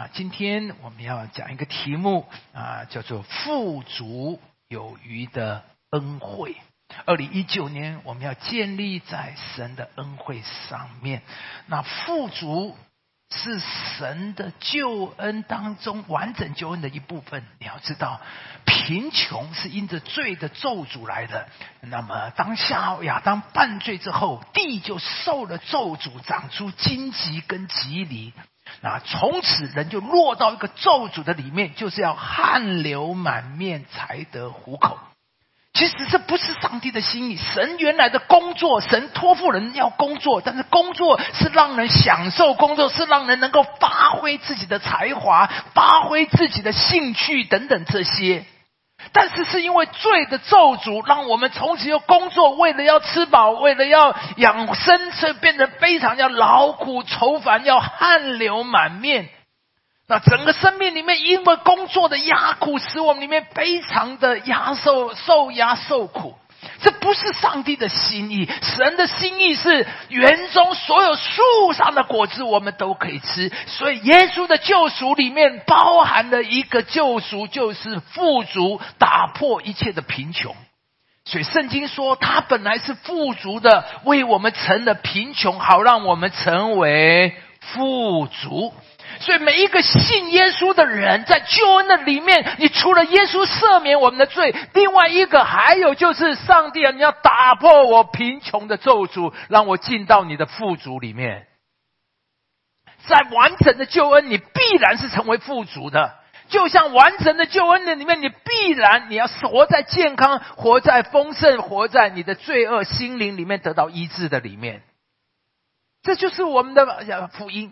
啊，今天我们要讲一个题目啊，叫做“富足有余的恩惠”。二零一九年，我们要建立在神的恩惠上面。那富足。是神的救恩当中完整救恩的一部分。你要知道，贫穷是因着罪的咒诅来的。那么，当下亚当犯罪之后，地就受了咒诅，长出荆棘跟棘藜。那从此人就落到一个咒诅的里面，就是要汗流满面才得糊口。其实这不是上帝的心意。神原来的工作，神托付人要工作，但是工作是让人享受工作，是让人能够发挥自己的才华、发挥自己的兴趣等等这些。但是是因为罪的咒诅，让我们从此又工作，为了要吃饱，为了要养生，所以变得非常要劳苦愁烦，要汗流满面。那整个生命里面，因为工作的压苦，使我们里面非常的压受、受压、受苦。这不是上帝的心意，神的心意是园中所有树上的果子，我们都可以吃。所以，耶稣的救赎里面包含了一个救赎，就是富足，打破一切的贫穷。所以，圣经说，他本来是富足的，为我们成了贫穷，好让我们成为富足。所以每一个信耶稣的人，在救恩的里面，你除了耶稣赦免我们的罪，另外一个还有就是上帝啊，你要打破我贫穷的咒诅，让我进到你的富足里面。在完整的救恩，你必然是成为富足的。就像完整的救恩的里面，你必然你要活在健康、活在丰盛、活在你的罪恶心灵里面得到医治的里面。这就是我们的福音。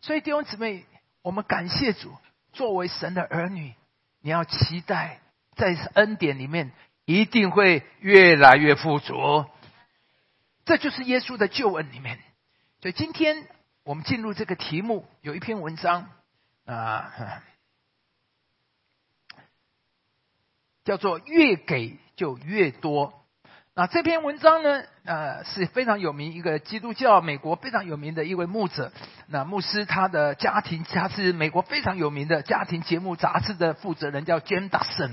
所以弟兄姊妹，我们感谢主，作为神的儿女，你要期待在恩典里面一定会越来越富足。这就是耶稣的救恩里面。所以今天我们进入这个题目，有一篇文章啊，叫做“越给就越多”。那这篇文章呢，呃，是非常有名一个基督教美国非常有名的一位牧者。那牧师他的家庭，他是美国非常有名的家庭节目杂志的负责人，叫 Jim Dawson。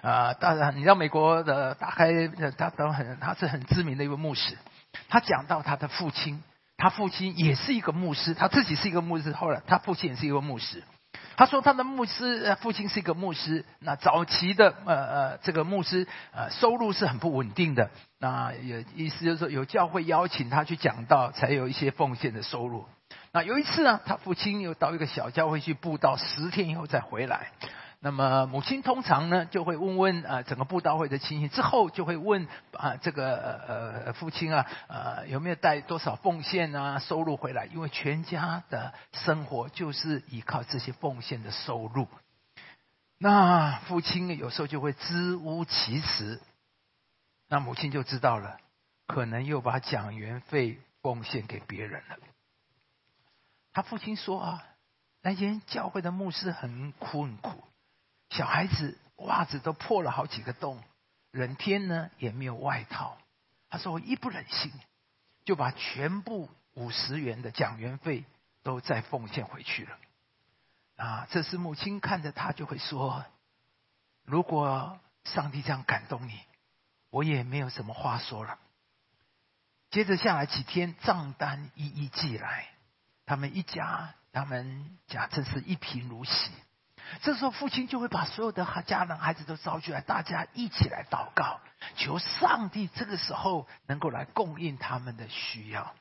啊，当然你知道美国的打开他都很，他是很知名的一位牧师。他讲到他的父亲，他父亲也是一个牧师，他自己是一个牧师，后来他父亲也是一个牧师。他说他的牧师父亲是一个牧师，那早期的呃呃这个牧师呃收入是很不稳定的，那也意思就是说有教会邀请他去讲道，才有一些奉献的收入。那有一次呢，他父亲又到一个小教会去布道，十天以后再回来。那么母亲通常呢就会问问啊整个布道会的情形，之后就会问啊这个呃父亲啊呃有没有带多少奉献啊收入回来？因为全家的生活就是依靠这些奉献的收入。那父亲有时候就会支吾其词，那母亲就知道了，可能又把讲员费奉献给别人了。他父亲说啊，那间教会的牧师很苦很苦。小孩子袜子都破了好几个洞，冷天呢也没有外套。他说：“我一不忍心，就把全部五十元的讲员费都再奉献回去了。”啊，这时母亲看着他就会说：“如果上帝这样感动你，我也没有什么话说了。”接着下来几天，账单一一寄来，他们一家，他们家真是一贫如洗。这时候，父亲就会把所有的家人、孩子都招出来，大家一起来祷告，求上帝这个时候能够来供应他们的需要。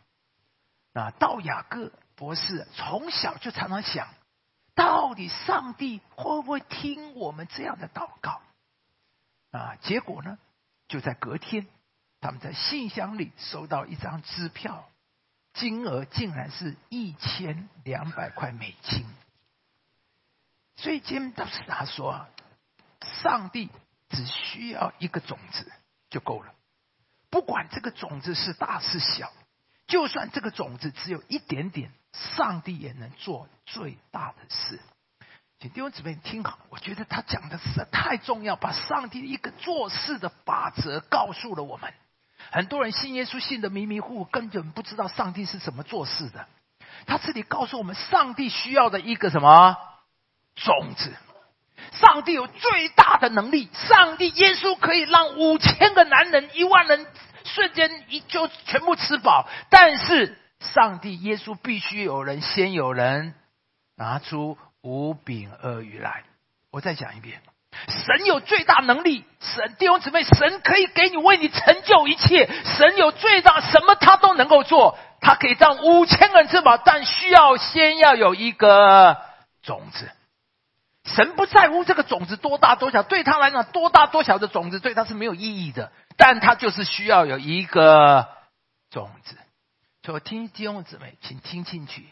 那道雅各博士从小就常常想，到底上帝会不会听我们这样的祷告？啊，结果呢，就在隔天，他们在信箱里收到一张支票，金额竟然是一千两百块美金。所以，今天是他说，上帝只需要一个种子就够了，不管这个种子是大是小，就算这个种子只有一点点，上帝也能做最大的事。请弟兄姊妹听好，我觉得他讲的实在太重要，把上帝一个做事的法则告诉了我们。很多人信耶稣信的迷迷糊糊，根本不知道上帝是怎么做事的。他这里告诉我们，上帝需要的一个什么？种子。上帝有最大的能力，上帝耶稣可以让五千个男人、一万人瞬间一就全部吃饱，但是上帝耶稣必须有人先有人拿出五饼二鱼来。我再讲一遍，神有最大能力，神弟兄姊妹，神可以给你为你成就一切，神有最大什么他都能够做，他可以让五千个人吃饱，但需要先要有一个种子。神不在乎这个种子多大多小，对他来讲，多大多小的种子对他是没有意义的。但他就是需要有一个种子。所以听弟兄姊妹，请听进去。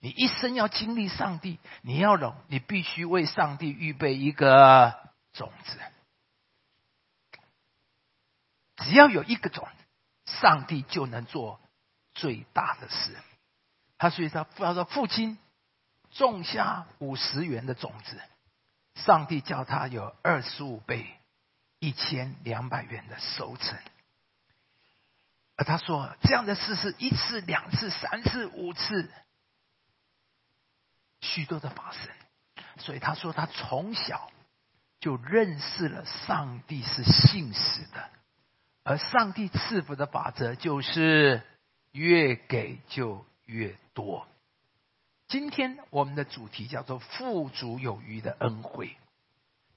你一生要经历上帝，你要懂，你必须为上帝预备一个种子。只要有一个种子，上帝就能做最大的事。他所以他他说父亲。种下五十元的种子，上帝叫他有二十五倍、一千两百元的收成。而他说，这样的事是一次、两次、三次、五次，许多的发生。所以他说，他从小就认识了上帝是信实的，而上帝赐福的法则就是越给就越多。今天我们的主题叫做“富足有余的恩惠”，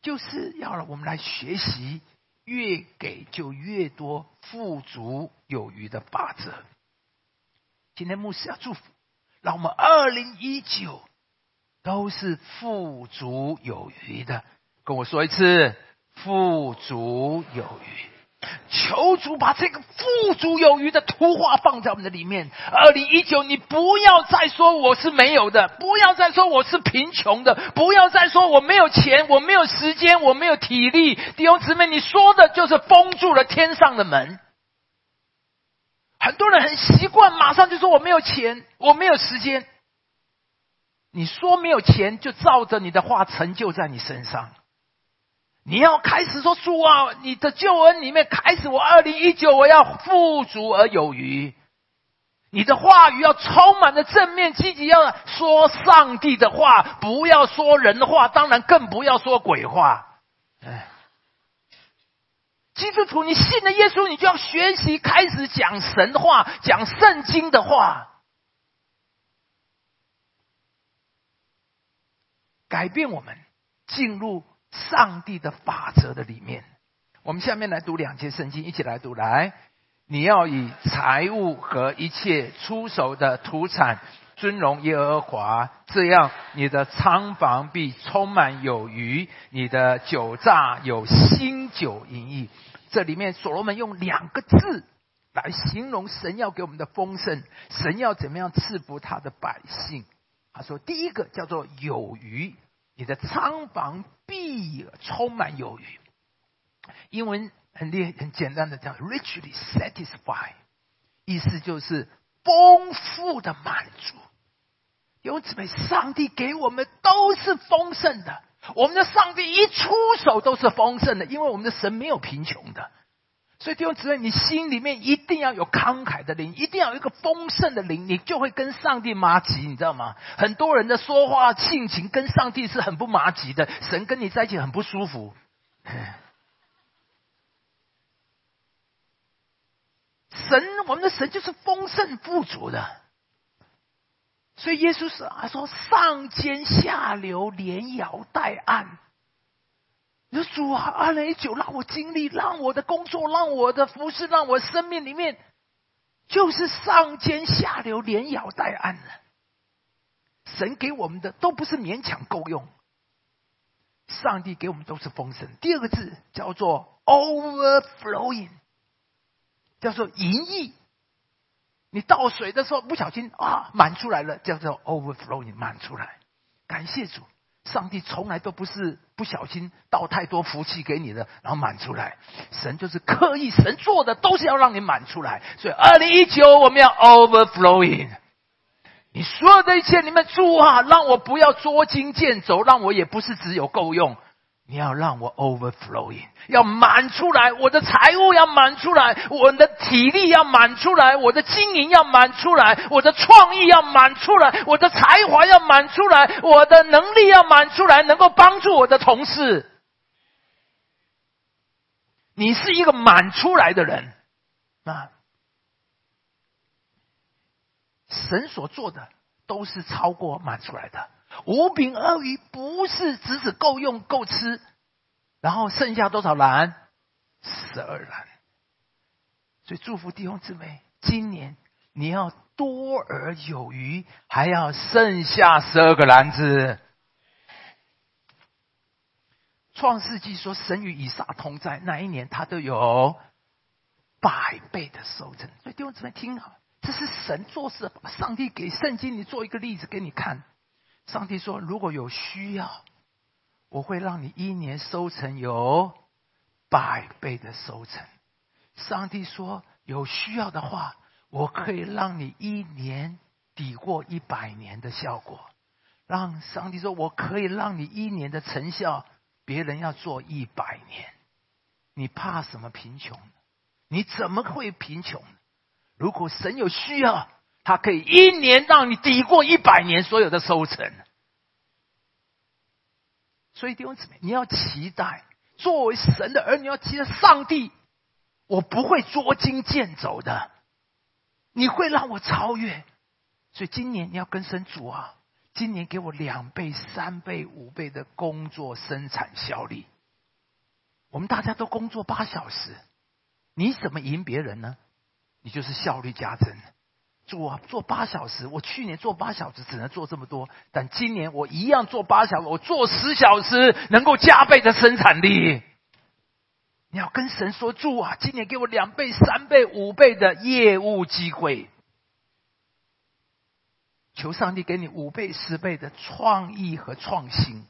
就是要让我们来学习越给就越多、富足有余的法则。今天牧师要祝福，让我们二零一九都是富足有余的。跟我说一次，富足有余。求主把这个富足有余的图画放在我们的里面。二零一九，你不要再说我是没有的，不要再说我是贫穷的，不要再说我没有钱，我没有时间，我没有体力。弟兄姊妹，你说的就是封住了天上的门。很多人很习惯，马上就说我没有钱，我没有时间。你说没有钱，就照着你的话成就在你身上。你要开始说主啊，你的救恩里面开始，我二零一九我要富足而有余。你的话语要充满着正面积极，要说上帝的话，不要说人话，当然更不要说鬼话。哎，基督徒，你信了耶稣，你就要学习开始讲神话，讲圣经的话，改变我们进入。上帝的法则的里面，我们下面来读两节圣经，一起来读。来，你要以财物和一切出手的土产尊荣耶和华，这样你的仓房必充满有余，你的酒榨有新酒盈溢。这里面所罗门用两个字来形容神要给我们的丰盛，神要怎么样赐福他的百姓？他说，第一个叫做有余。你的仓房必充满有余，英文很厉很简单的叫 richly satisfied，意思就是丰富的满足。因此，每上帝给我们都是丰盛的，我们的上帝一出手都是丰盛的，因为我们的神没有贫穷的。所以弟兄姊妹，你心里面一定要有慷慨的灵，一定要有一个丰盛的灵，你就会跟上帝麻吉，你知道吗？很多人的说话性情跟上帝是很不麻吉的，神跟你在一起很不舒服。神，我们的神就是丰盛富足的，所以耶稣是啊，说上尖下流，连摇带按。你说主啊，二零一九让我经历，让我的工作，让我的服饰，让我生命里面，就是上尖下流，连摇带按的。神给我们的都不是勉强够用，上帝给我们都是丰盛。第二个字叫做 overflowing，叫做盈溢。你倒水的时候不小心啊，满出来了，叫做 overflowing，满出来。感谢主。上帝从来都不是不小心倒太多福气给你的，然后满出来。神就是刻意，神做的都是要让你满出来。所以，二零一九我们要 overflowing。你所有的一切，你们主啊，让我不要捉襟见肘，让我也不是只有够用。你要让我 overflowing，要满出来，我的财务要满出来，我的体力要满出来，我的经营要满出来，我的创意要满出来，我的才华要满出来，我的能力要满出来，能够帮助我的同事。你是一个满出来的人啊！神所做的都是超过满出来的。五饼二鱼不是只只够用够吃，然后剩下多少篮？十二篮。所以祝福弟兄姊妹，今年你要多而有余，还要剩下十二个篮子。创世纪说，神与以撒同在，那一年他都有百倍的收成。所以弟兄姊妹听好，这是神做事，上帝给圣经里做一个例子给你看。上帝说：“如果有需要，我会让你一年收成有百倍的收成。”上帝说：“有需要的话，我可以让你一年抵过一百年的效果。”让上帝说：“我可以让你一年的成效，别人要做一百年。”你怕什么贫穷？你怎么会贫穷？如果神有需要。他可以一年让你抵过一百年所有的收成，所以弟兄姊妹，你要期待作为神的儿女，要期待上帝，我不会捉襟见肘的，你会让我超越。所以今年你要跟神主啊，今年给我两倍、三倍、五倍的工作生产效率。我们大家都工作八小时，你怎么赢别人呢？你就是效率加增。做做八小时，我去年做八小时只能做这么多，但今年我一样做八小时，我做十小时能够加倍的生产力。你要跟神说主啊，今年给我两倍、三倍、五倍的业务机会，求上帝给你五倍、十倍的创意和创新。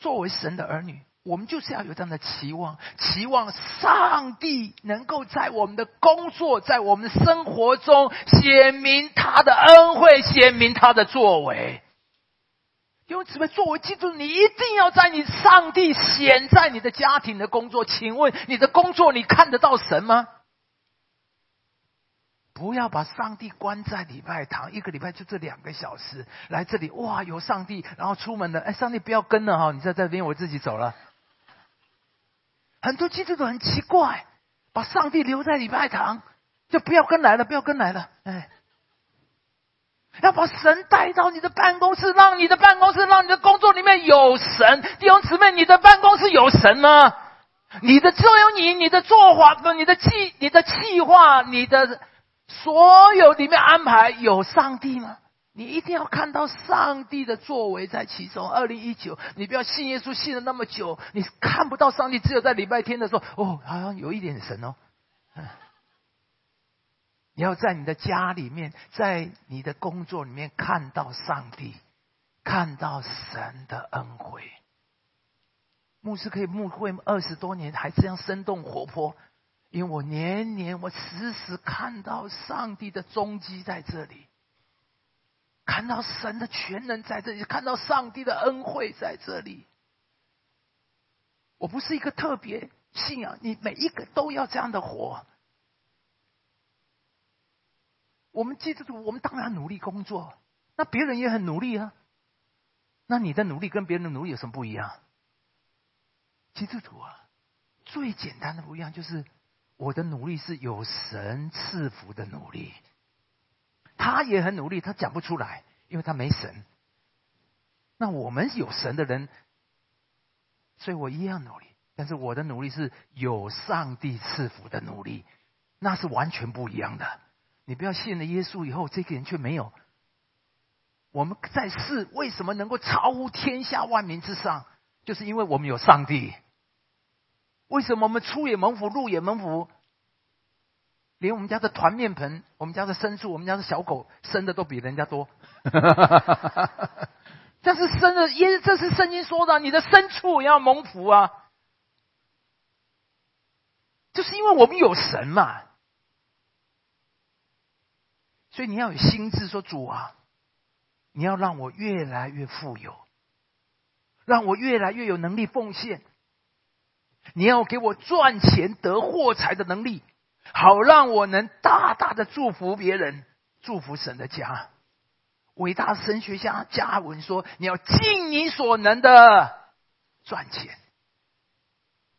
作为神的儿女。我们就是要有这样的期望，期望上帝能够在我们的工作、在我们的生活中显明他的恩惠，显明他的作为。因为姊妹，作为基督你一定要在你上帝显在你的家庭的工作。请问你的工作，你看得到神吗？不要把上帝关在礼拜堂，一个礼拜就这两个小时来这里，哇，有上帝，然后出门了，哎，上帝不要跟了哈，你在这边，我自己走了。很多基督徒很奇怪，把上帝留在礼拜堂，就不要跟来了，不要跟来了。哎，要把神带到你的办公室，让你的办公室，让你的工作里面有神。弟兄姊妹，你的办公室有神吗？你的只有你，你的做法，你的计，你的计划，你的所有里面安排有上帝吗？你一定要看到上帝的作为在其中。二零一九，你不要信耶稣信了那么久，你看不到上帝，只有在礼拜天的时候，哦，好像有一点神哦。你要在你的家里面，在你的工作里面看到上帝，看到神的恩惠。牧师可以牧会二十多年，还这样生动活泼，因为我年年我时时看到上帝的踪迹在这里。看到神的全能在这里，看到上帝的恩惠在这里。我不是一个特别信仰，你每一个都要这样的活。我们基督徒，我们当然努力工作，那别人也很努力啊。那你的努力跟别人的努力有什么不一样？基督徒啊，最简单的不一样就是我的努力是有神赐福的努力。他也很努力，他讲不出来，因为他没神。那我们有神的人，所以我一样努力，但是我的努力是有上帝赐福的努力，那是完全不一样的。你不要信了耶稣以后，这个人却没有。我们在世为什么能够超乎天下万民之上？就是因为我们有上帝。为什么我们出也蒙福，入也蒙福？连我们家的团面盆，我们家的牲畜，我们家的小狗生的都比人家多。这是生的，耶，这是圣经说的，你的牲畜也要蒙福啊。就是因为我们有神嘛，所以你要有心智，说主啊，你要让我越来越富有。让我越来越有能力奉献。你要给我赚钱得货财的能力，好让我能大大的祝福别人，祝福神的家。伟大神学家加文说：“你要尽你所能的赚钱。”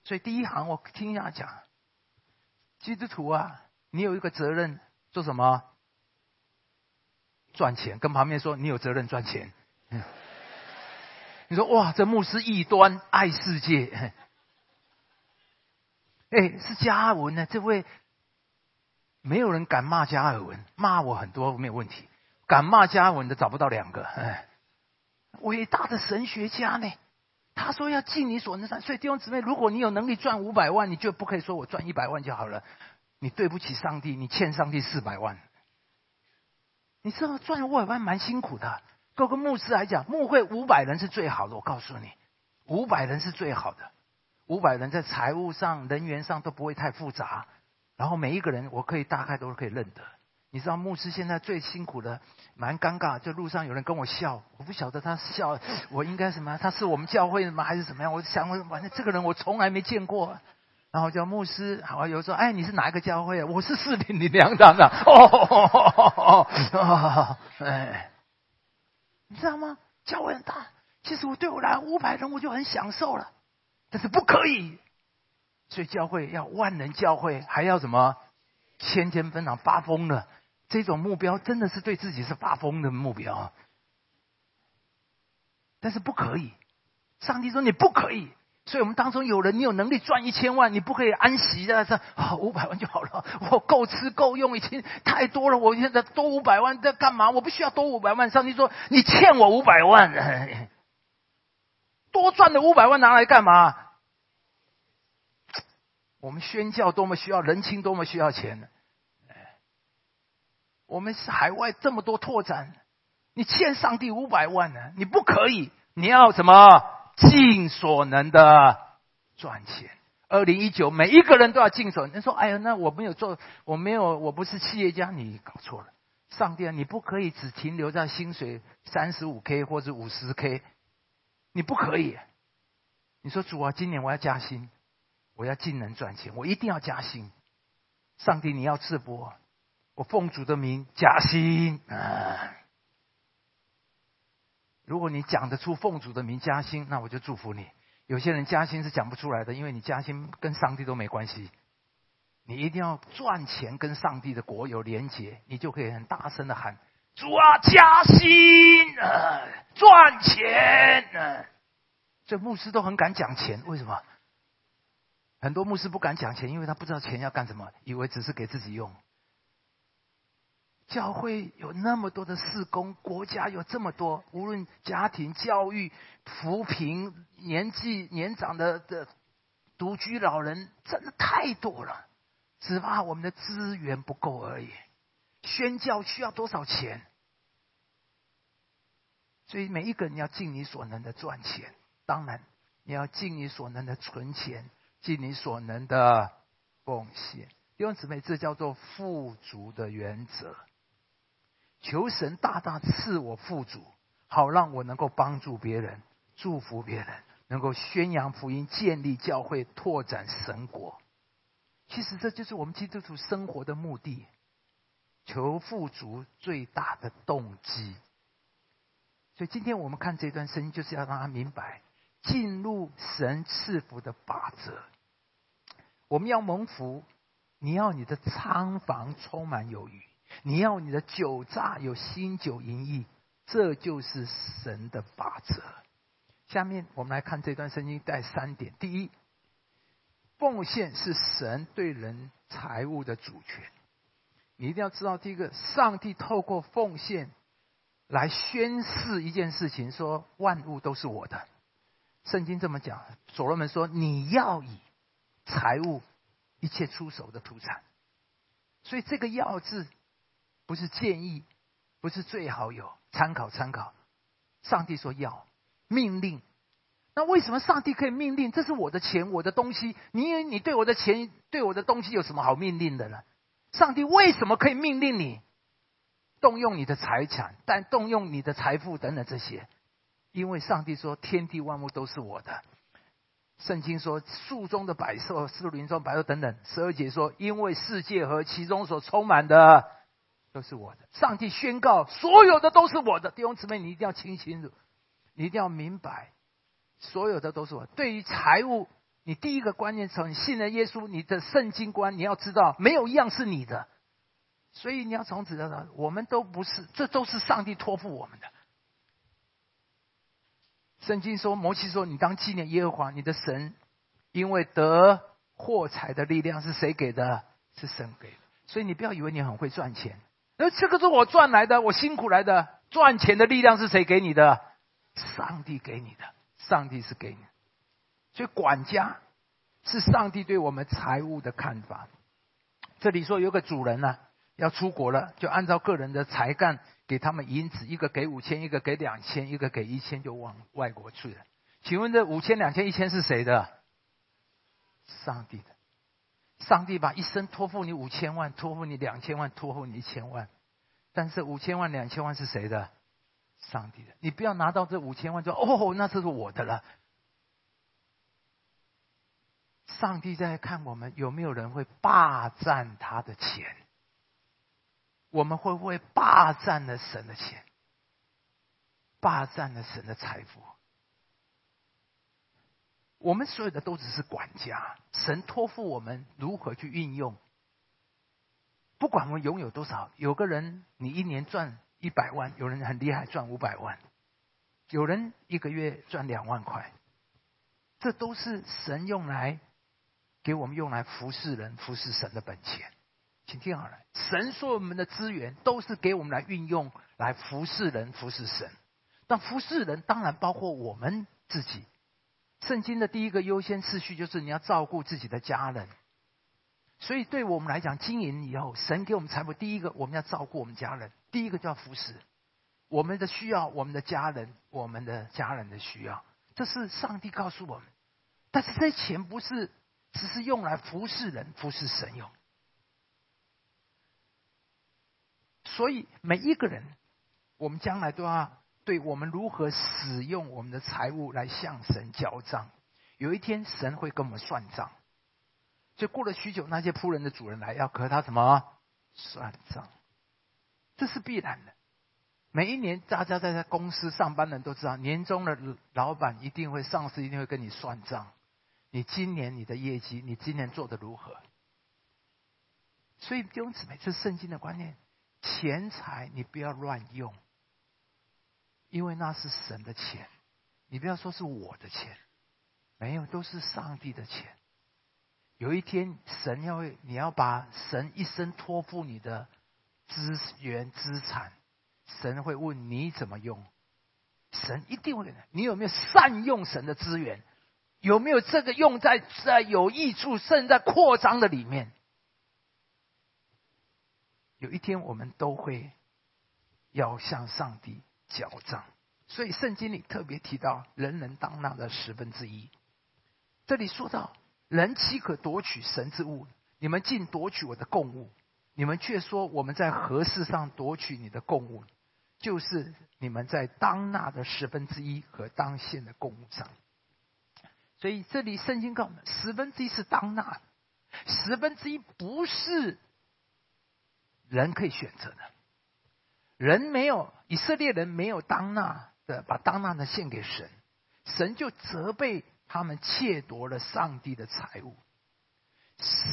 所以第一行我听下讲，基督徒啊，你有一个责任做什么？赚钱。跟旁边说，你有责任赚钱。你说哇，这牧师异端爱世界。哎，是加文呢？这位没有人敢骂加尔文，骂我很多没有问题。敢骂加尔文的找不到两个。哎，伟大的神学家呢？他说要尽你所能。所以弟兄姊妹，如果你有能力赚五百万，你就不可以说我赚一百万就好了。你对不起上帝，你欠上帝四百万。你知道赚五百万蛮辛苦的。各个牧师来讲，牧会五百人是最好的。我告诉你，五百人是最好的。五百人在财务上、人员上都不会太复杂，然后每一个人我可以大概都是可以认得。你知道牧师现在最辛苦的，蛮尴尬，就路上有人跟我笑，我不晓得他笑，我应该什么？他是我们教会的吗？还是怎么样？我想，反正这个人我从来没见过。然后叫牧师，好有时候，哎，你是哪一个教会啊？我是四零零两长的。哦，哎，你知道吗？教会很大，其实我对我来五百人我就很享受了。但是不可以，所以教会要万人教会，还要什么千千分堂发疯了。这种目标真的是对自己是发疯的目标。但是不可以，上帝说你不可以。所以我们当中有人，你有能力赚一千万，你不可以安息在这啊，五百万就好了，我够吃够用，已经太多了。我现在多五百万在干嘛？我不需要多五百万。上帝说你欠我五百万。多赚的五百万拿来干嘛？我们宣教多么需要人情，多么需要钱呢？我们是海外这么多拓展，你欠上帝五百万呢？你不可以，你要什么？尽所能的赚钱。二零一九，每一个人都要尽所。你说，哎呀，那我没有做，我没有，我不是企业家，你搞错了。上帝啊，你不可以只停留在薪水三十五 k 或者五十 k。你不可以，你说主啊，今年我要加薪，我要尽能赚钱，我一定要加薪。上帝，你要赐福我，奉主的名加薪啊！如果你讲得出奉主的名加薪，那我就祝福你。有些人加薪是讲不出来的，因为你加薪跟上帝都没关系。你一定要赚钱跟上帝的国有连结，你就可以很大声的喊。主啊，加薪啊，赚钱啊！这牧师都很敢讲钱，为什么？很多牧师不敢讲钱，因为他不知道钱要干什么，以为只是给自己用。教会有那么多的事工，国家有这么多，无论家庭教育、扶贫、年纪年长的的独居老人，真的太多了，只怕我们的资源不够而已。宣教需要多少钱？所以每一个人要尽你所能的赚钱，当然你要尽你所能的存钱，尽你所能的奉献。弟兄姊妹，这叫做富足的原则。求神大大赐我富足，好让我能够帮助别人、祝福别人，能够宣扬福音、建立教会、拓展神国。其实这就是我们基督徒生活的目的。求富足最大的动机，所以今天我们看这段声音，就是要让他明白进入神赐福的法则。我们要蒙福，你要你的仓房充满有余，你要你的酒榨有新酒盈溢，这就是神的法则。下面我们来看这段圣经带三点：第一，奉献是神对人财物的主权。你一定要知道，第一个，上帝透过奉献来宣示一件事情，说万物都是我的。圣经这么讲，所罗门说：“你要以财物一切出手的土产。”所以这个“要”字不是建议，不是最好有参考参考。上帝说要命令，那为什么上帝可以命令？这是我的钱，我的东西，你你对我的钱，对我的东西有什么好命令的呢？上帝为什么可以命令你动用你的财产，但动用你的财富等等这些？因为上帝说天地万物都是我的。圣经说树中的百兽、树林中百兽等等。十二节说，因为世界和其中所充满的都是我的。上帝宣告，所有的都是我的。弟兄姊妹，你一定要清清楚，你一定要明白，所有的都是我。对于财务，你第一个观念从信任耶稣，你的圣经观你要知道，没有一样是你的。所以你要从此知道，我们都不是，这都是上帝托付我们的。圣经说，摩西说：“你当纪念耶和华你的神，因为得获财的力量是谁给的？是神给的。所以你不要以为你很会赚钱，那这个是我赚来的，我辛苦来的。赚钱的力量是谁给你的？上帝给你的，上帝是给你。所以管家是上帝对我们财务的看法。这里说有个主人呢，要出国了，就按照个人的才干。”给他们银子，一个给五千，一个给两千，一个给一千，就往外国去了。请问这五千、两千、一千是谁的？上帝的。上帝把一生托付你五千万，托付你两千万，托付你一千万。但是五千万、两千万是谁的？上帝的。你不要拿到这五千万就哦，那这是我的了。上帝在看我们有没有人会霸占他的钱。我们会不会霸占了神的钱，霸占了神的财富？我们所有的都只是管家，神托付我们如何去运用。不管我们拥有多少，有个人你一年赚一百万，有人很厉害赚五百万，有人一个月赚两万块，这都是神用来给我们用来服侍人、服侍神的本钱。请听好了，神说我们的资源都是给我们来运用，来服侍人、服侍神。但服侍人当然包括我们自己。圣经的第一个优先次序就是你要照顾自己的家人。所以对我们来讲，经营以后，神给我们财富，第一个我们要照顾我们家人，第一个叫服侍我们的需要，我们的家人，我们的家人的需要，这是上帝告诉我们。但是这些钱不是只是用来服侍人、服侍神用。所以每一个人，我们将来都要对我们如何使用我们的财物来向神交账。有一天，神会跟我们算账。所以过了许久，那些仆人的主人来要和他什么算账？这是必然的。每一年，大家在在公司上班的人都知道，年终的老板一定会、上司一定会跟你算账。你今年你的业绩，你今年做的如何？所以弟兄姊妹，这是圣经的观念。钱财你不要乱用，因为那是神的钱，你不要说是我的钱，没有都是上帝的钱。有一天神要你要把神一生托付你的资源资产，神会问你怎么用，神一定会你有没有善用神的资源，有没有这个用在在有益处，甚至在扩张的里面。有一天，我们都会要向上帝交账，所以圣经里特别提到“人人当纳的十分之一”。这里说到“人岂可夺取神之物？你们竟夺取我的供物！你们却说我们在何事上夺取你的供物？就是你们在当纳的十分之一和当献的供物上。所以这里圣经告诉我们，十分之一是当纳，十分之一不是。人可以选择的，人没有以色列人没有当纳的把当纳的献给神，神就责备他们窃夺了上帝的财物。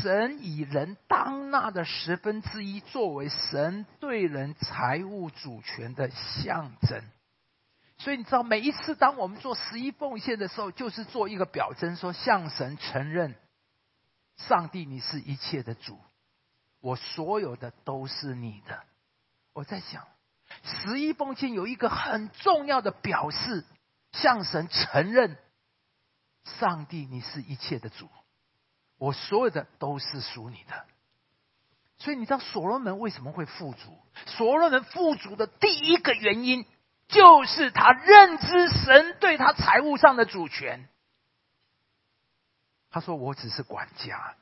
神以人当纳的十分之一作为神对人财务主权的象征，所以你知道，每一次当我们做十一奉献的时候，就是做一个表征，说向神承认，上帝你是一切的主。我所有的都是你的。我在想，十一奉献有一个很重要的表示，向神承认，上帝你是一切的主，我所有的都是属你的。所以你知道所罗门为什么会富足？所罗门富足的第一个原因，就是他认知神对他财务上的主权。他说：“我只是管家。”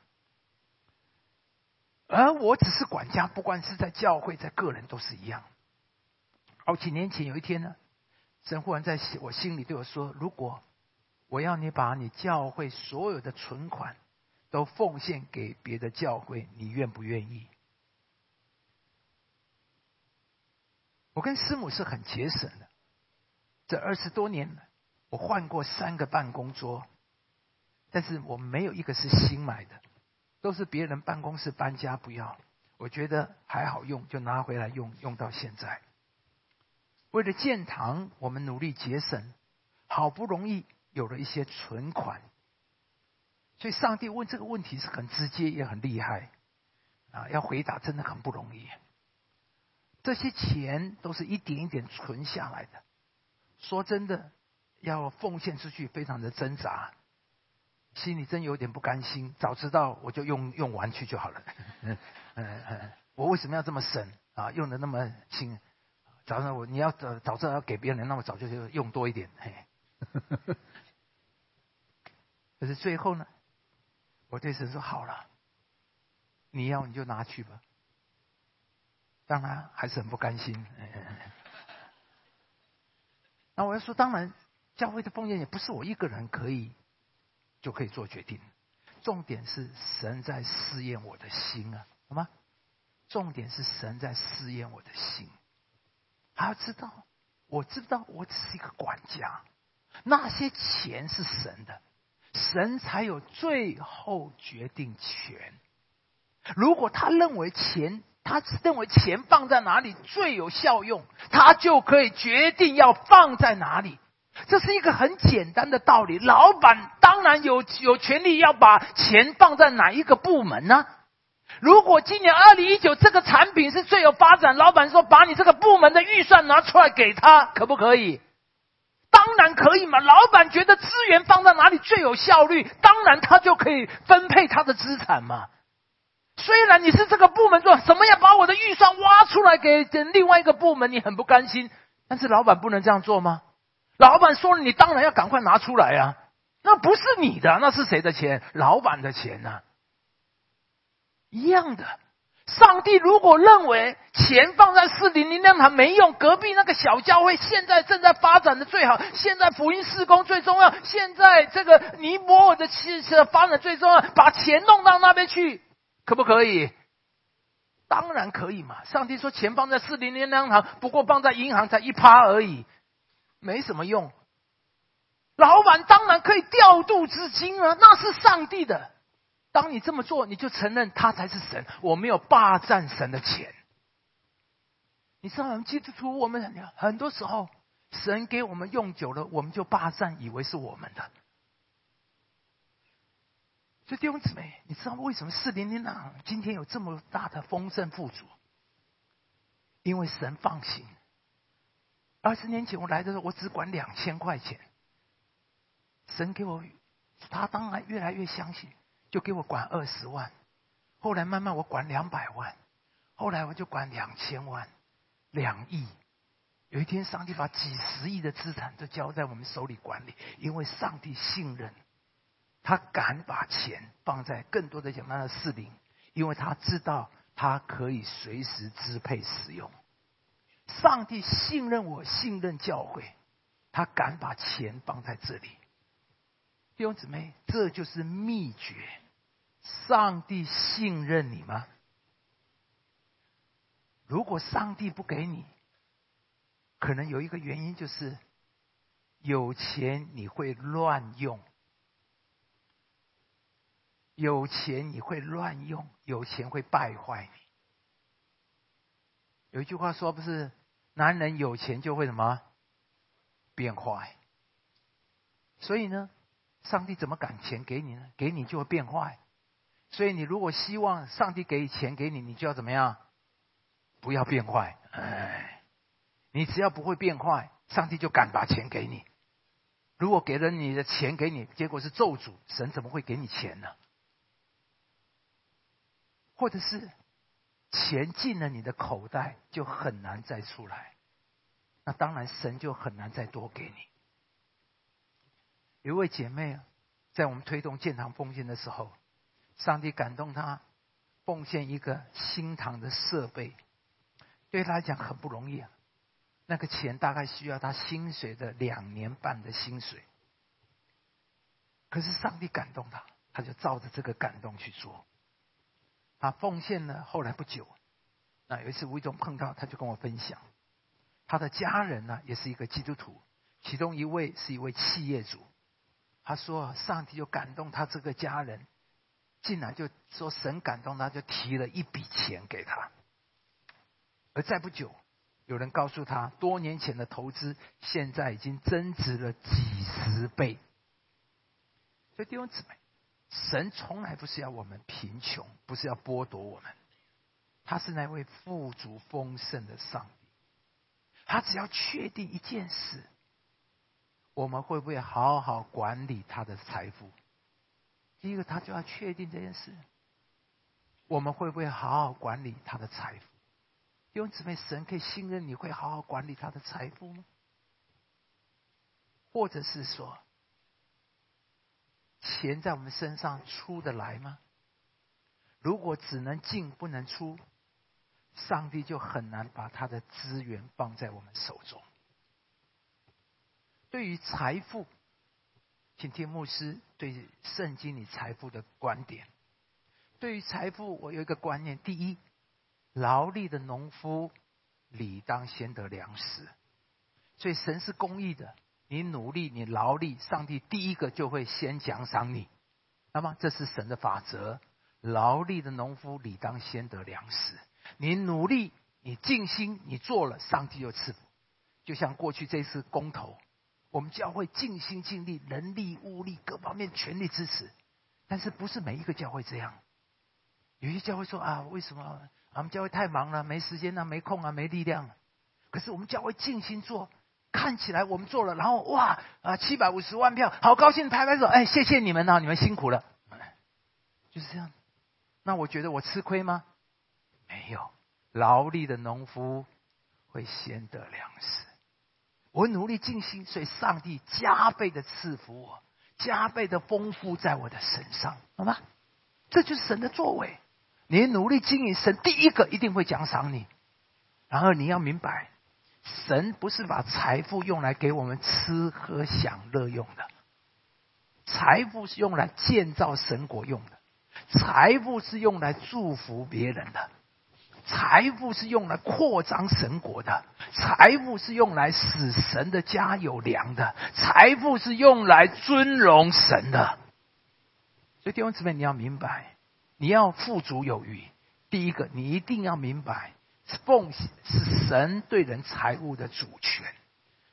而我只是管家，不管是在教会，在个人都是一样。好几年前有一天呢，神忽然在我心里对我说：“如果我要你把你教会所有的存款都奉献给别的教会，你愿不愿意？”我跟师母是很节省的，这二十多年，我换过三个办公桌，但是我没有一个是新买的，都是别人办公室搬家不要，我觉得还好用，就拿回来用，用到现在。为了建堂，我们努力节省，好不容易有了一些存款，所以上帝问这个问题是很直接也很厉害，啊，要回答真的很不容易。这些钱都是一点一点存下来的，说真的，要奉献出去非常的挣扎，心里真有点不甘心。早知道我就用用完去就好了，嗯嗯，我为什么要这么省啊？用的那么轻。早上我你要早早知道要给别人，那么早就就用多一点，嘿。可是最后呢，我对神说好了，你要你就拿去吧。当然还是很不甘心。那我要说，当然教会的奉献也不是我一个人可以就可以做决定。重点是神在试验我的心啊，好吗？重点是神在试验我的心。他要知道，我知道我只是一个管家，那些钱是神的，神才有最后决定权。如果他认为钱，他认为钱放在哪里最有效用，他就可以决定要放在哪里。这是一个很简单的道理。老板当然有有权利要把钱放在哪一个部门呢？如果今年二零一九这个产品是最有发展，老板说把你这个部门的预算拿出来给他，可不可以？当然可以嘛！老板觉得资源放在哪里最有效率，当然他就可以分配他的资产嘛。虽然你是这个部门做，什么要把我的预算挖出来给另外一个部门，你很不甘心，但是老板不能这样做吗？老板说了，你当然要赶快拿出来啊！那不是你的，那是谁的钱？老板的钱呢？一样的，上帝如果认为钱放在四零零量堂没用，隔壁那个小教会现在正在发展的最好，现在福音施工最重要，现在这个尼泊尔的汽车发展最重要，把钱弄到那边去，可不可以？当然可以嘛！上帝说钱放在四零零量堂，不过放在银行才一趴而已，没什么用。老板当然可以调度资金啊，那是上帝的。当你这么做，你就承认他才是神。我没有霸占神的钱。你知道，我们基督徒，我们很多时候，神给我们用久了，我们就霸占，以为是我们的。所以弟兄姊妹，你知道为什么四零零呢？今天有这么大的丰盛富足？因为神放心。二十年前我来的时候，我只管两千块钱。神给我，他当然越来越相信。就给我管二十万，后来慢慢我管两百万，后来我就管两千万、两亿。有一天，上帝把几十亿的资产都交在我们手里管理，因为上帝信任，他敢把钱放在更多的什么样的事灵，因为他知道他可以随时支配使用。上帝信任我，信任教会，他敢把钱放在这里。弟兄姊妹，这就是秘诀。上帝信任你吗？如果上帝不给你，可能有一个原因就是，有钱你会乱用，有钱你会乱用，有钱会败坏你。有一句话说，不是男人有钱就会什么变坏，所以呢？上帝怎么敢钱给你呢？给你就会变坏，所以你如果希望上帝给钱给你，你就要怎么样？不要变坏。哎，你只要不会变坏，上帝就敢把钱给你。如果给了你的钱给你，结果是咒诅，神怎么会给你钱呢？或者是钱进了你的口袋，就很难再出来，那当然神就很难再多给你。有位姐妹，在我们推动建堂奉献的时候，上帝感动她奉献一个新堂的设备，对她来讲很不容易啊。那个钱大概需要她薪水的两年半的薪水。可是上帝感动她，她就照着这个感动去做。他，奉献呢，后来不久，那有一次无意中碰到，他就跟我分享，他的家人呢也是一个基督徒，其中一位是一位企业主。他说，上帝就感动他这个家人，进来就说神感动他，就提了一笔钱给他。而再不久，有人告诉他，多年前的投资现在已经增值了几十倍。所以弟兄姊妹，神从来不是要我们贫穷，不是要剥夺我们，他是那位富足丰盛的上帝。他只要确定一件事。我们会不会好好管理他的财富？第一个，他就要确定这件事。我们会不会好好管理他的财富？弟兄姊妹，神可以信任你会好好管理他的财富吗？或者是说，钱在我们身上出得来吗？如果只能进不能出，上帝就很难把他的资源放在我们手中。对于财富，请听牧师对圣经里财富的观点。对于财富，我有一个观念：第一，劳力的农夫理当先得粮食。所以神是公义的，你努力，你劳力，上帝第一个就会先奖赏你。那么这是神的法则：劳力的农夫理当先得粮食。你努力，你尽心，你做了，上帝就赐福。就像过去这次公投。我们教会尽心尽力，人力物力各方面全力支持，但是不是每一个教会这样？有些教会说啊，为什么我们教会太忙了，没时间啊，没空啊，没力量。可是我们教会尽心做，看起来我们做了，然后哇啊，七百五十万票，好高兴，拍拍手，哎，谢谢你们啊，你们辛苦了，就是这样。那我觉得我吃亏吗？没有，劳力的农夫会先得粮食。我努力尽心，所以上帝加倍的赐福我，加倍的丰富在我的身上，好吗？这就是神的作为。你努力经营，神第一个一定会奖赏你。然后你要明白，神不是把财富用来给我们吃喝享乐用的，财富是用来建造神国用的，财富是用来祝福别人的。财富是用来扩张神国的，财富是用来使神的家有粮的，财富是用来尊荣神的。所以弟兄姊妹，你要明白，你要富足有余。第一个，你一定要明白，奉献是神对人财物的主权，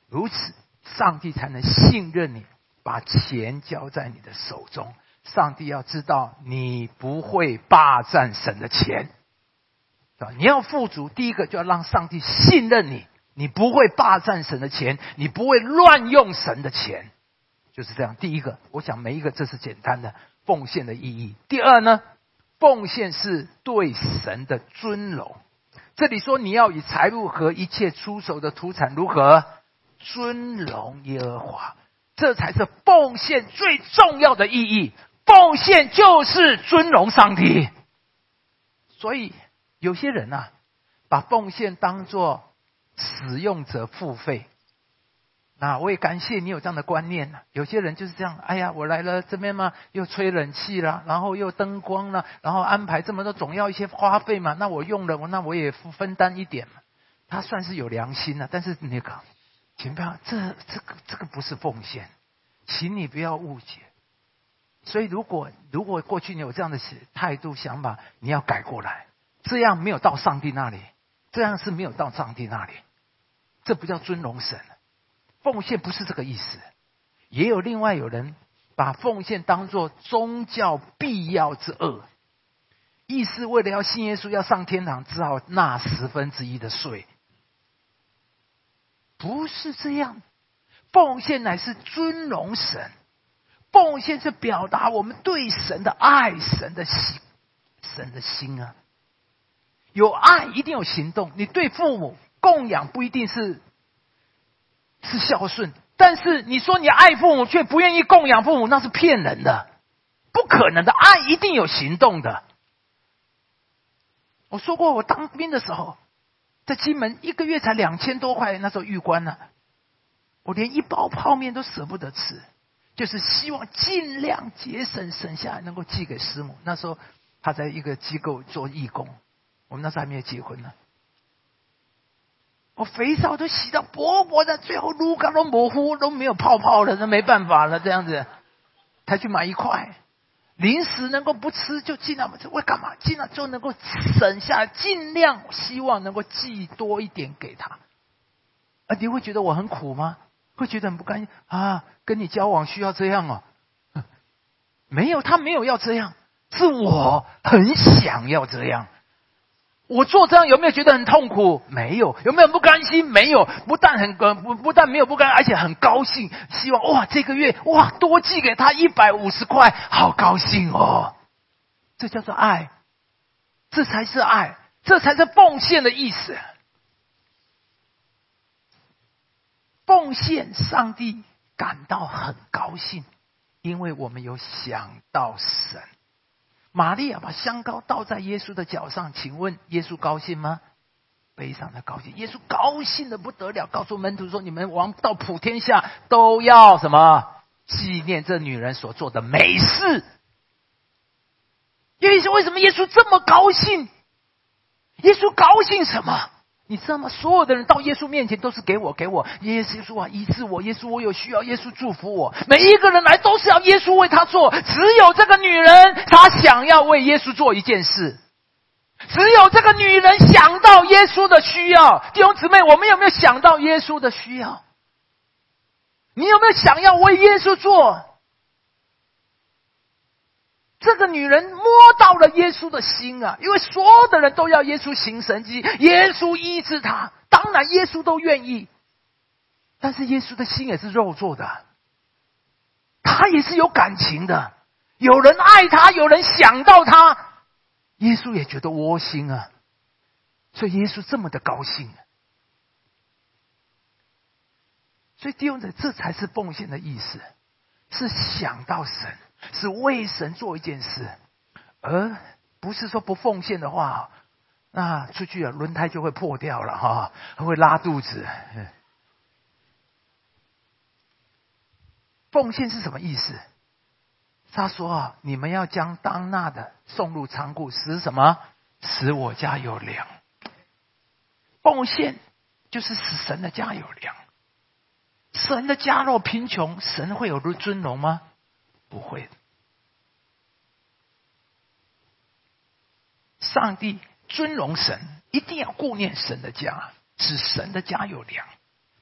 如此，上帝才能信任你，把钱交在你的手中。上帝要知道，你不会霸占神的钱。吧？你要富足，第一个就要让上帝信任你，你不会霸占神的钱，你不会乱用神的钱，就是这样。第一个，我想每一个这是简单的奉献的意义。第二呢，奉献是对神的尊荣。这里说你要以财物和一切出手的土产如何尊荣耶和华，这才是奉献最重要的意义。奉献就是尊荣上帝，所以。有些人呐，把奉献当做使用者付费。那我也感谢你有这样的观念呢。有些人就是这样，哎呀，我来了这边嘛，又吹冷气了，然后又灯光了，然后安排这么多，总要一些花费嘛。那我用了，我那我也分担一点嘛。他算是有良心了，但是那个，请不要，这这个这个不是奉献，请你不要误解。所以如果如果过去你有这样的态度想法，你要改过来。这样没有到上帝那里，这样是没有到上帝那里，这不叫尊荣神。奉献不是这个意思。也有另外有人把奉献当做宗教必要之恶，意思为了要信耶稣要上天堂，只好纳十分之一的税。不是这样，奉献乃是尊荣神，奉献是表达我们对神的爱，神的心，神的心啊。有爱一定有行动。你对父母供养不一定是是孝顺，但是你说你爱父母却不愿意供养父母，那是骗人的，不可能的。爱一定有行动的。我说过，我当兵的时候，在金门一个月才两千多块，那时候玉关呢，我连一包泡面都舍不得吃，就是希望尽量节省省下来，能够寄给师母。那时候他在一个机构做义工，我们那时候还没有结婚呢。我肥皂都洗到薄薄的，最后撸干都模糊，都没有泡泡了，那没办法了，这样子才去买一块。零食能够不吃就尽量不吃，为干嘛？尽量就能够省下，尽量希望能够寄多一点给他。啊，你会觉得我很苦吗？会觉得很不甘心啊？跟你交往需要这样哦？没有，他没有要这样，是我很想要这样。我做这样有没有觉得很痛苦？没有，有没有不甘心？没有，不但很不不但没有不甘，而且很高兴，希望哇这个月哇多寄给他一百五十块，好高兴哦！这叫做爱，这才是爱，这才是奉献的意思。奉献，上帝感到很高兴，因为我们有想到神。玛利亚把香膏倒在耶稣的脚上，请问耶稣高兴吗？非常的高兴，耶稣高兴的不得了，告诉门徒说：“你们王到普天下都要什么纪念这女人所做的美事。”因为为什么耶稣这么高兴？耶稣高兴什么？你知道吗？所有的人到耶稣面前都是给我，给我。耶稣说啊，医治我！耶稣，我有需要，耶稣祝福我。每一个人来都是要耶稣为他做。只有这个女人，她想要为耶稣做一件事。只有这个女人想到耶稣的需要。弟兄姊妹，我们有没有想到耶稣的需要？你有没有想要为耶稣做？这个女人摸到了耶稣的心啊，因为所有的人都要耶稣行神迹，耶稣医治他，当然耶稣都愿意。但是耶稣的心也是肉做的，他也是有感情的。有人爱他，有人想到他，耶稣也觉得窝心啊。所以耶稣这么的高兴。所以弟兄者，这才是奉献的意思，是想到神。是为神做一件事，而不是说不奉献的话，那出去啊轮胎就会破掉了哈，会拉肚子。奉献是什么意思？他说啊，你们要将当纳的送入仓库，使什么？使我家有粮。奉献就是使神的家有粮。神的家若贫穷，神会有尊荣吗？不会。上帝尊荣神，一定要顾念神的家，使神的家有粮。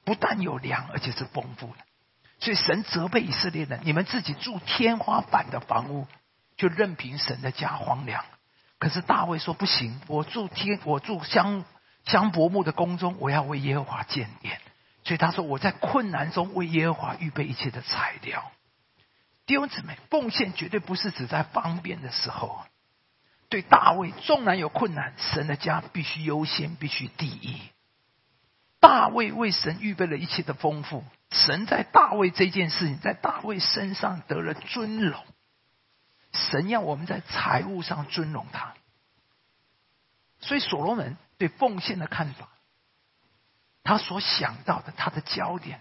不但有粮，而且是丰富的。所以神责备以色列人：你们自己住天花板的房屋，就任凭神的家荒凉。可是大卫说：不行，我住天，我住香香柏木的宫中，我要为耶和华建殿。所以他说：我在困难中为耶和华预备一切的材料。弟兄姊妹，奉献绝对不是只在方便的时候。对大卫，纵然有困难，神的家必须优先，必须第一。大卫为神预备了一切的丰富，神在大卫这件事情，在大卫身上得了尊荣。神要我们在财务上尊荣他。所以所罗门对奉献的看法，他所想到的，他的焦点。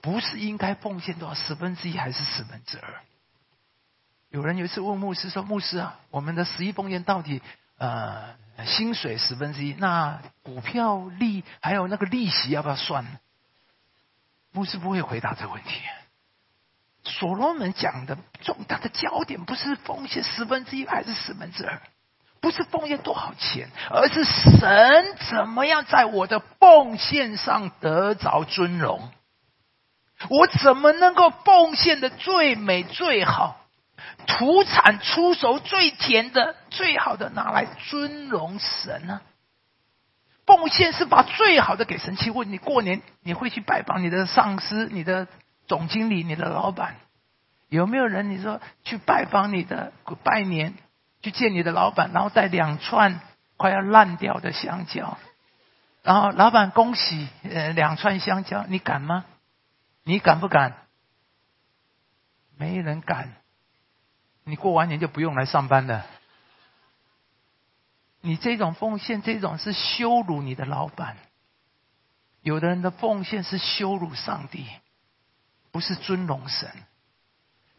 不是应该奉献多少十分之一还是十分之二？有人有一次问牧师说：“牧师啊，我们的十一奉献到底呃薪水十分之一，那股票利还有那个利息要不要算？”牧师不会回答这个问题。所罗门讲的重大的焦点不是奉献十分之一还是十分之二，不是奉献多少钱，而是神怎么样在我的奉献上得着尊荣。我怎么能够奉献的最美最好？土产出熟最甜的、最好的拿来尊荣神呢？奉献是把最好的给神。请问你过年你会去拜访你的上司、你的总经理、你的老板？有没有人你说去拜访你的拜年，去见你的老板，然后带两串快要烂掉的香蕉，然后老板恭喜，呃，两串香蕉，你敢吗？你敢不敢？没人敢。你过完年就不用来上班了。你这种奉献，这种是羞辱你的老板。有的人的奉献是羞辱上帝，不是尊荣神。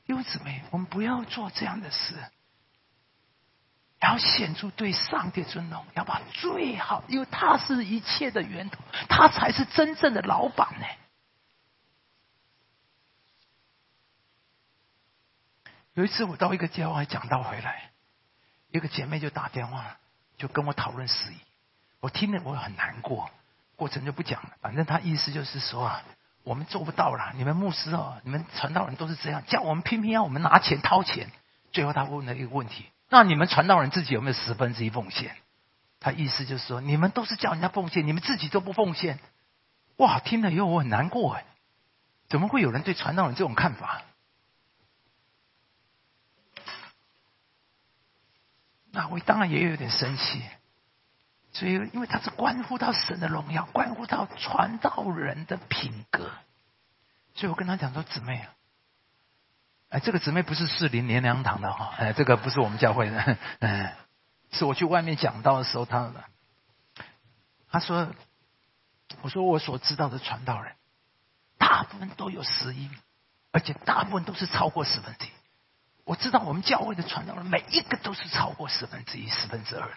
因为姊妹，我们不要做这样的事，要显出对上帝尊荣，要把最好，因为他是一切的源头，他才是真正的老板呢。有一次，我到一个教会讲道回来，一个姐妹就打电话，就跟我讨论事宜，我听了我很难过。过程就不讲了，反正他意思就是说啊，我们做不到了。你们牧师哦，你们传道人都是这样，叫我们偏偏要我们拿钱掏钱。最后他问了一个问题：那你们传道人自己有没有十分之一奉献？他意思就是说，你们都是叫人家奉献，你们自己都不奉献。哇，听了以后我很难过哎，怎么会有人对传道人这种看法？那我当然也有点生气。所以，因为它是关乎到神的荣耀，关乎到传道人的品格，所以我跟他讲说：“姊妹啊，哎，这个姊妹不是四零连良堂的哈，哎，这个不是我们教会的，哎，是我去外面讲道的时候，他他说，我说我所知道的传道人，大部分都有十一，而且大部分都是超过十分之一。我知道我们教会的传道人，每一个都是超过十分之一、十分之二。”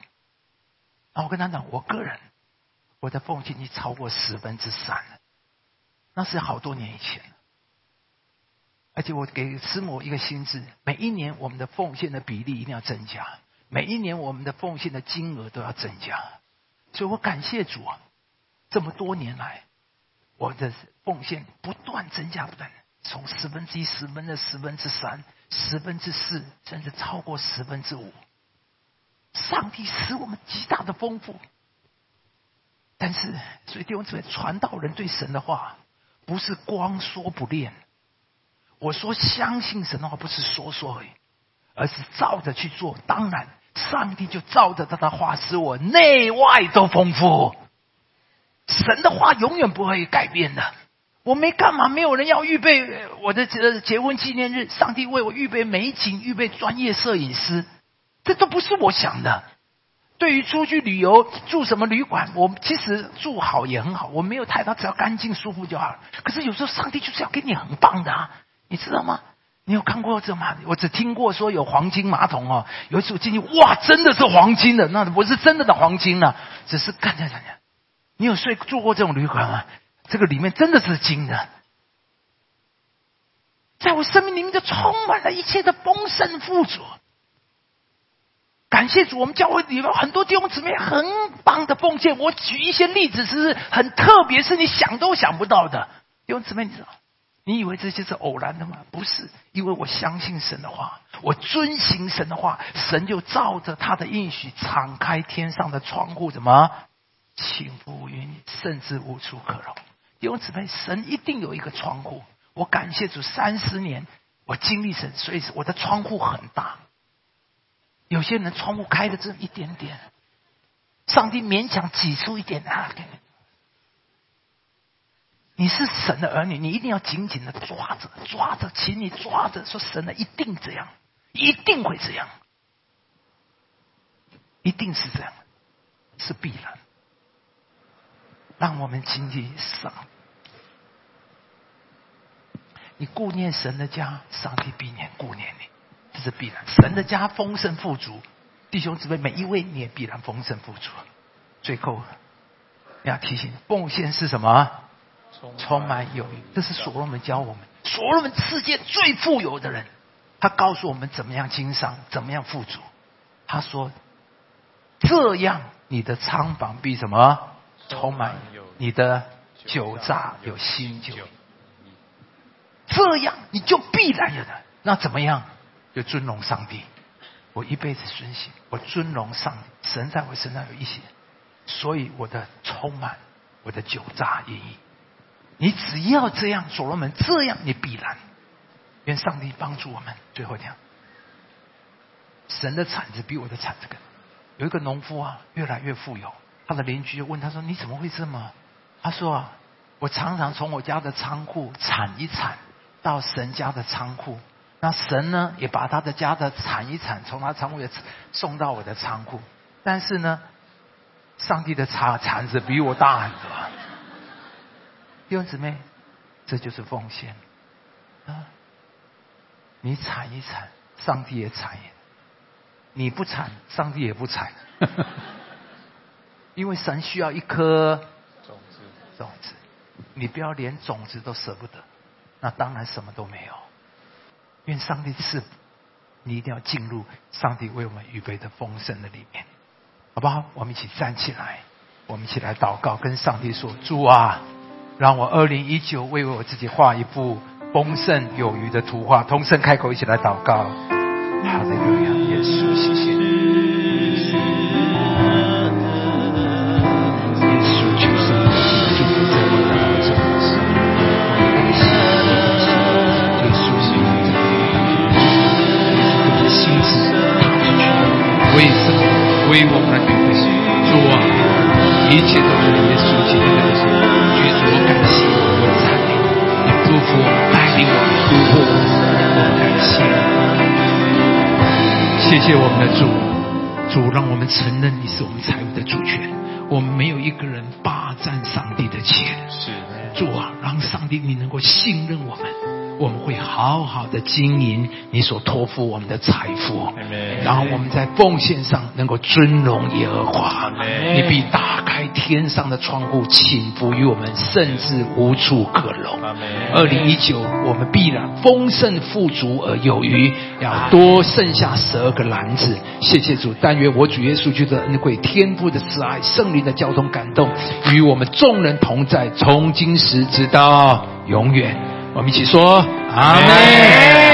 然后我跟他讲，我个人我的奉献已经超过十分之三了，那是好多年以前而且我给师母一个心智，每一年我们的奉献的比例一定要增加，每一年我们的奉献的金额都要增加。所以我感谢主啊，这么多年来，我的奉献不断增加，不断从十分之一、十分的十分之三、十分之四，甚至超过十分之五。上帝使我们极大的丰富，但是，所以弟兄姊妹，传道人对神的话不是光说不练。我说相信神的话，不是说说而已，而是照着去做。当然，上帝就照着他的话，使我内外都丰富。神的话永远不会改变的。我没干嘛，没有人要预备我的结结婚纪念日，上帝为我预备美景，预备专业摄影师。这都不是我想的。对于出去旅游住什么旅馆，我其实住好也很好，我没有太大，只要干净舒服就好了。可是有时候上帝就是要给你很棒的啊，你知道吗？你有看过这吗？我只听过说有黄金马桶哦，有一次我进去，哇，真的是黄金的，那不是真的的黄金了，只是看见看见。你有睡住过这种旅馆吗？这个里面真的是金的，在我生命里面就充满了一切的丰盛富足。感谢主，我们教会里面很多弟兄姊妹很棒的奉献。我举一些例子，是很特别，是你想都想不到的。弟兄姊妹，你知道？你以为这些是偶然的吗？不是，因为我相信神的话，我遵行神的话，神就照着他的应许，敞开天上的窗户，怎么晴覆云，甚至无处可容。弟兄姊妹，神一定有一个窗户。我感谢主，三十年我经历神，所以我的窗户很大。有些人窗户开的这一点点，上帝勉强挤出一点啊！你是神的儿女，你一定要紧紧的抓着，抓着，请你抓着，说神的一定这样，一定会这样，一定是这样，是必然。让我们紧紧上，你顾念神的家，上帝必念顾念你。这是必然，神的家丰盛富足，弟兄姊妹每一位你也必然丰盛富足。最后要提醒，奉献是什么？充满有余。这是所罗门教我们，所罗门世界最富有的人，他告诉我们怎么样经商，怎么样富足。他说：“这样你的仓房必什么？充满你的酒榨有新酒。这样你就必然有的。那怎么样？”就尊荣上帝，我一辈子遵行，我尊荣上帝，神在我身上有一些，所以我的充满，我的酒榨意义。你只要这样，所罗门这样，你必然。愿上帝帮助我们。最后讲，神的产子比我的产子更。有一个农夫啊，越来越富有，他的邻居问他说：“你怎么会这么？”他说：“啊，我常常从我家的仓库铲一铲，到神家的仓库。”那神呢，也把他的家的铲一铲，从他仓库也送到我的仓库。但是呢，上帝的铲铲子比我大很多。弟兄姊妹，这就是奉献啊！你铲一铲，上帝也铲；你不铲，上帝也不铲。因为神需要一颗种子，种子，你不要连种子都舍不得，那当然什么都没有。愿上帝赐福，你一定要进入上帝为我们预备的丰盛的里面，好不好？我们一起站起来，我们一起来祷告，跟上帝说：主啊，让我二零一九为我自己画一幅丰盛有余的图画。同声开口，一起来祷告。哈利路亚，耶稣，谢谢你。为什么？为我们的预备。主啊，一切都是耶稣基督的事。主，我感谢，我赞美你，祝福我，带领我们，突破我，我感谢你。谢谢我们的主，主让我们承认你是我们财务的主权，我们没有一个人霸占上帝的钱。是主啊，让上帝你能够信任我们，我们会好好的经营你所托付我们的财富，然后我们在奉献上能够尊荣耶和华。你必打开天上的窗户，倾福于我们，甚至无处可容。二零一九，我们必然丰盛富足而有余，要多剩下十二个篮子。谢谢主，但愿我主耶稣基督的恩惠、天父的慈爱、圣灵的交通感动，与我们众人同在，从今时直到永远。我们一起说阿门。